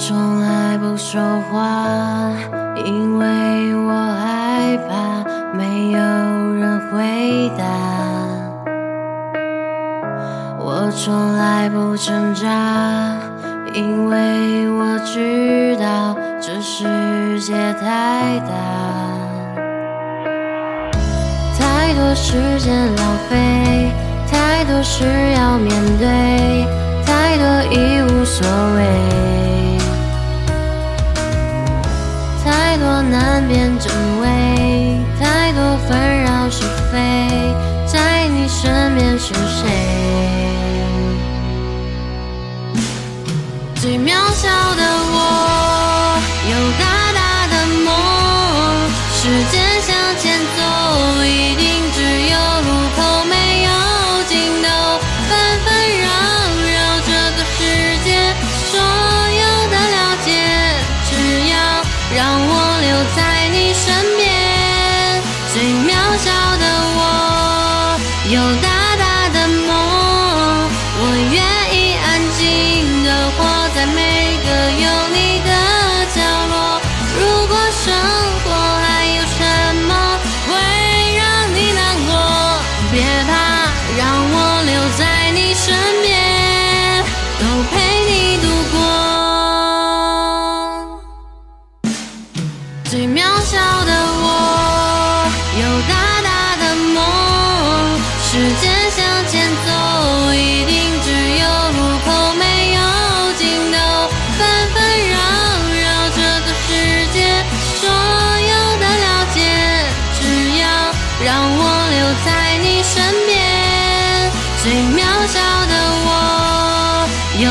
从来不说话，因为我害怕没有人回答。我从来不挣扎，因为我知道这世界太大，太多时间浪费，太多事要面对，难辨真伪，太多纷扰是非，在你身边是谁？最渺小的我，有大大的梦，时间向前走，一定只有路口，没有尽头，纷纷扰扰这个世界，所有的了解，只要让我在你身边。身边。最渺小的我，有